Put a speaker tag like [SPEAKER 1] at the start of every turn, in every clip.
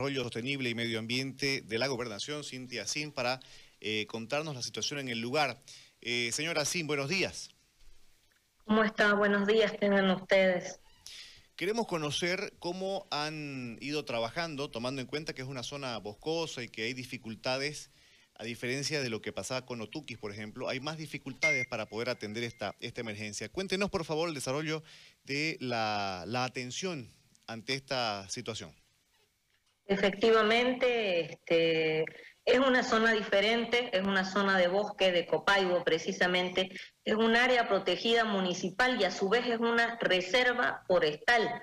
[SPEAKER 1] Desarrollo Sostenible y Medio Ambiente de la Gobernación, Cintia Sin, para eh, contarnos la situación en el lugar. Eh, señora Sin, buenos días.
[SPEAKER 2] ¿Cómo está? Buenos días tengan ustedes.
[SPEAKER 1] Queremos conocer cómo han ido trabajando, tomando en cuenta que es una zona boscosa y que hay dificultades, a diferencia de lo que pasaba con Otuquis, por ejemplo, hay más dificultades para poder atender esta, esta emergencia. Cuéntenos, por favor, el desarrollo de la, la atención ante esta situación.
[SPEAKER 2] Efectivamente, este, es una zona diferente, es una zona de bosque de Copaibo precisamente, es un área protegida municipal y a su vez es una reserva forestal,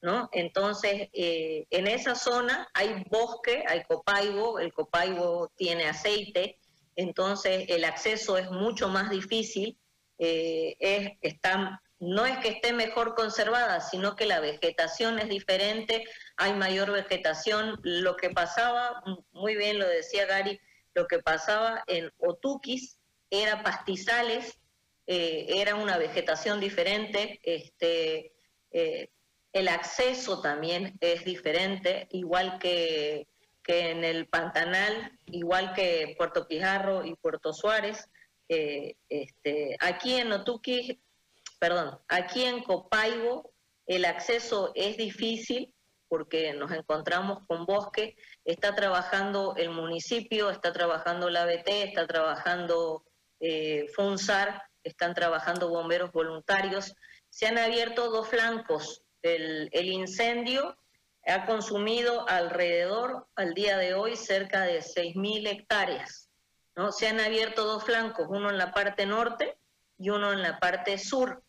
[SPEAKER 2] ¿no? Entonces, eh, en esa zona hay bosque, hay Copaibo, el Copaibo tiene aceite, entonces el acceso es mucho más difícil, eh, es, está no es que esté mejor conservada, sino que la vegetación es diferente, hay mayor vegetación. Lo que pasaba, muy bien lo decía Gary, lo que pasaba en Otuquis era pastizales, eh, era una vegetación diferente, este, eh, el acceso también es diferente, igual que, que, en el Pantanal, igual que Puerto Pijarro y Puerto Suárez. Eh, este, aquí en Otuquis perdón, aquí en Copaibo el acceso es difícil porque nos encontramos con bosque, está trabajando el municipio, está trabajando la ABT, está trabajando eh, FUNSAR, están trabajando bomberos voluntarios. Se han abierto dos flancos. El, incendio ha consumido alrededor, al día de hoy, cerca de 6.000 hectáreas. ¿no? Se han abierto dos flancos, uno en la parte norte y uno en la parte sur.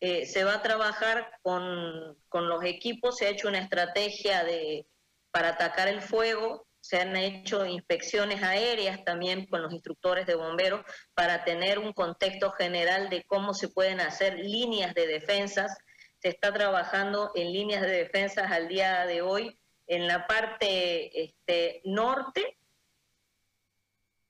[SPEAKER 2] Eh, se va a trabajar con, los equipos, se ha hecho una estrategia de, para atacar el fuego, se han hecho inspecciones aéreas también con los instructores de bomberos para tener un contexto general de cómo se pueden hacer líneas de defensas. Se está trabajando en líneas de defensas al día de hoy. En la parte este, norte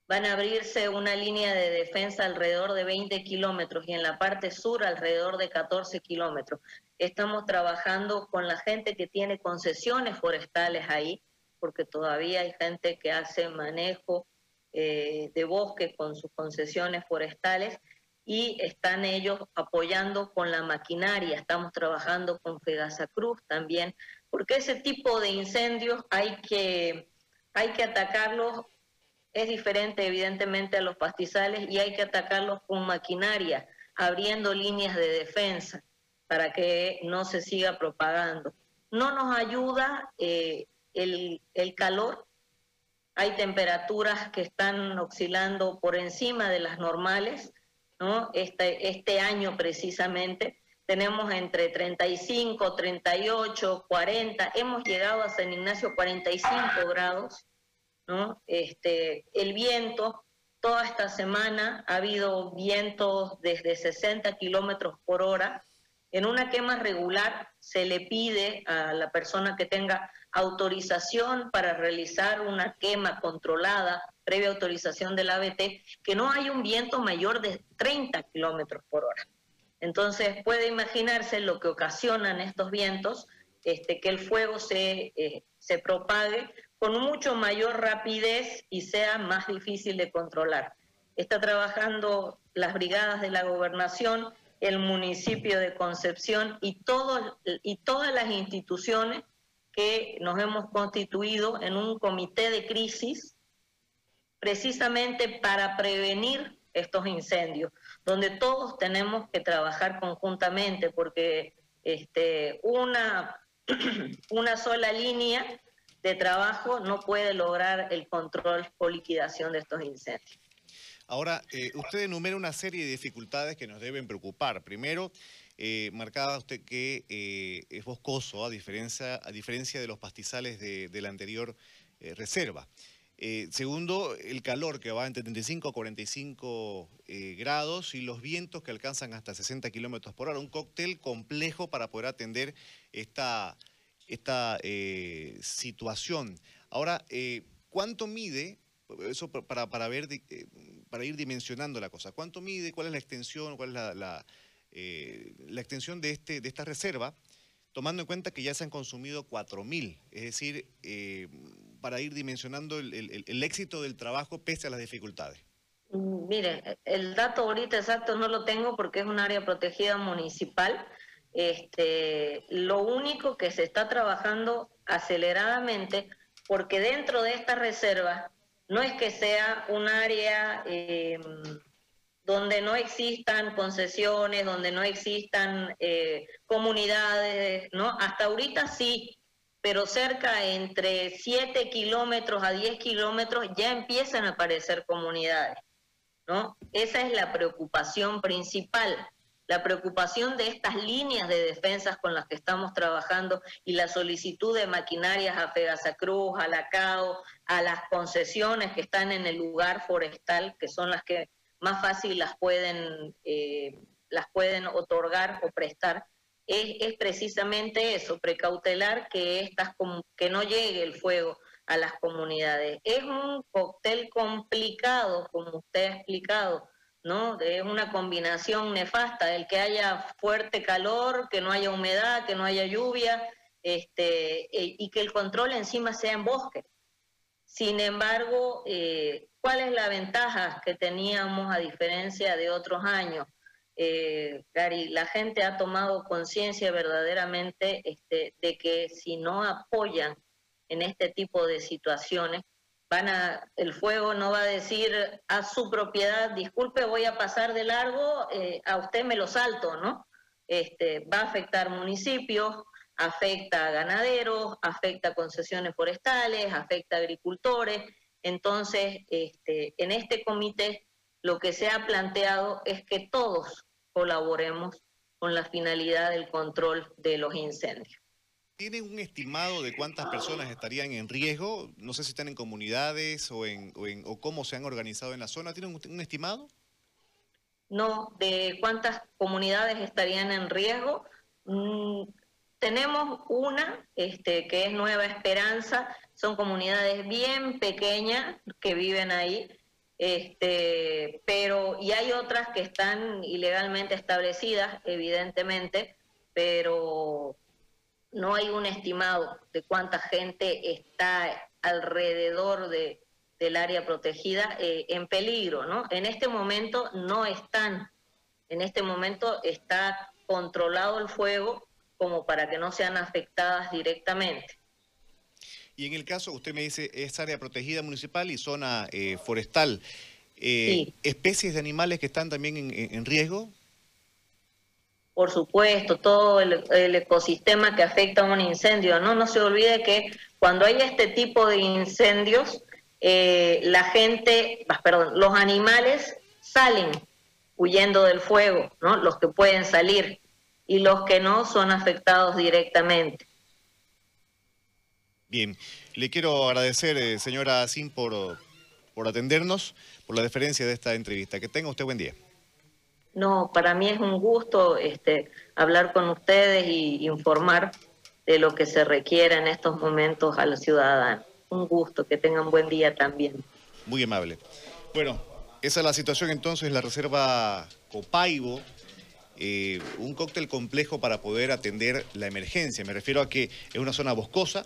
[SPEAKER 2] van a abrirse una línea de defensa alrededor de 20 kilómetros y en la parte sur alrededor de 14 kilómetros. Estamos trabajando con la gente que tiene concesiones forestales ahí, porque todavía hay gente que hace manejo eh, de bosque con sus concesiones forestales y están ellos apoyando con la maquinaria. Estamos trabajando con Fegasa Cruz también, porque ese tipo de incendios hay que, hay que atacarlos es diferente evidentemente a los pastizales y hay que atacarlos con maquinaria, abriendo líneas de defensa para que no se siga propagando. No nos ayuda eh, el, calor, hay temperaturas que están oscilando por encima de las normales, ¿no? Este, este año precisamente tenemos entre 35, 38, 40, hemos llegado a San Ignacio 45 grados, ¿no? Este, el viento, toda esta semana ha habido vientos desde 60 kilómetros por hora. En una quema regular se le pide a la persona que tenga autorización para realizar una quema controlada, previa autorización del ABT, que no hay un viento mayor de 30 kilómetros por hora. Entonces puede imaginarse lo que ocasionan estos vientos, este, que el fuego se, eh, se propague con mucho mayor rapidez y sea más difícil de controlar. Está trabajando las brigadas de la gobernación, el municipio de Concepción y, y todas las instituciones que nos hemos constituido en un comité de crisis precisamente para prevenir estos incendios, donde todos tenemos que trabajar conjuntamente porque este, una, una sola línea de trabajo no puede lograr el control o liquidación de estos incendios.
[SPEAKER 1] Ahora, eh, usted enumera una serie de dificultades que nos deben preocupar. Primero, eh, marcaba usted que eh, es boscoso, a diferencia, a diferencia de los pastizales de, la anterior reserva. segundo, el calor que va entre 35 a 45 grados y los vientos que alcanzan hasta 60 kilómetros por hora. Un cóctel complejo para poder atender esta esta eh, situación. Ahora, eh, ¿cuánto mide, eso para, para, ver, eh, para ir dimensionando la cosa, cuánto mide, cuál es la extensión, cuál es la, la, extensión de, este, de esta reserva? tomando en cuenta que ya se han consumido 4.000, es decir, para ir dimensionando el, éxito del trabajo pese a las dificultades.
[SPEAKER 2] Mm, mire, el dato ahorita exacto no lo tengo porque es un área protegida municipal. Este, lo único que se está trabajando aceleradamente, porque dentro de esta reserva no es que sea un área eh, donde no existan concesiones, donde no existan eh, comunidades, ¿no? Hasta ahorita sí, pero cerca entre 7 kilómetros a 10 kilómetros ya empiezan a aparecer comunidades, ¿no? Esa es la preocupación principal, la preocupación de estas líneas de defensas con las que estamos trabajando y la solicitud de maquinarias a Fegasa Cruz, a la CAO, a las concesiones que están en el lugar forestal, que son las que más fácil las pueden, eh, las pueden otorgar o prestar, es, es, precisamente eso, precautelar que, estas, que no llegue el fuego a las comunidades. Es un cóctel complicado, como usted ha explicado, ¿no? Es una combinación nefasta, el que haya fuerte calor, que no haya humedad, que no haya lluvia, este, e, y que el control encima sea en bosque. Sin embargo, eh, ¿cuál es la ventaja que teníamos a diferencia de otros años? Eh, Gary, la gente ha tomado conciencia verdaderamente este, de que si no apoyan en este tipo de situaciones, van a, el fuego no va a decir a su propiedad, disculpe, voy a pasar de largo, eh, a usted me lo salto, ¿no? Este, va a afectar municipios, afecta a ganaderos, afecta a concesiones forestales, afecta a agricultores. Entonces, este, en este comité lo que se ha planteado es que todos colaboremos con la finalidad del control de los incendios.
[SPEAKER 1] ¿Tienen un estimado de cuántas personas estarían en riesgo? No sé si están en comunidades o, en, o, cómo se han organizado en la zona. ¿Tienen un, estimado?
[SPEAKER 2] No, de cuántas comunidades estarían en riesgo. Mm, tenemos una este, que es Nueva Esperanza, son comunidades bien pequeñas que viven ahí, este, pero y hay otras que están ilegalmente establecidas, evidentemente, pero no hay un estimado de cuánta gente está alrededor de, del área protegida eh, en peligro, ¿no? En este momento no están, en este momento está controlado el fuego, como para que no sean afectadas directamente.
[SPEAKER 1] Y en el caso, usted me dice, es área protegida municipal y zona eh, forestal. Eh, ¿Especies de animales que están también en, riesgo?
[SPEAKER 2] Por supuesto, todo el, ecosistema que afecta a un incendio. No, no se olvide que cuando hay este tipo de incendios, eh, la gente, perdón, los animales salen huyendo del fuego, ¿no? Los que pueden salir y los que no son afectados directamente.
[SPEAKER 1] Bien, le quiero agradecer, eh, señora Sin, por, por atendernos, por la deferencia de esta entrevista. Que tenga usted buen día.
[SPEAKER 2] No, para mí es un gusto este, hablar con ustedes y informar de lo que se requiere en estos momentos a los ciudadanos. Un gusto, que tengan buen día también.
[SPEAKER 1] Muy amable. Bueno, esa es la situación entonces en la Reserva Copaibo. Eh, un cóctel complejo para poder atender la emergencia. Me refiero a que es una zona boscosa,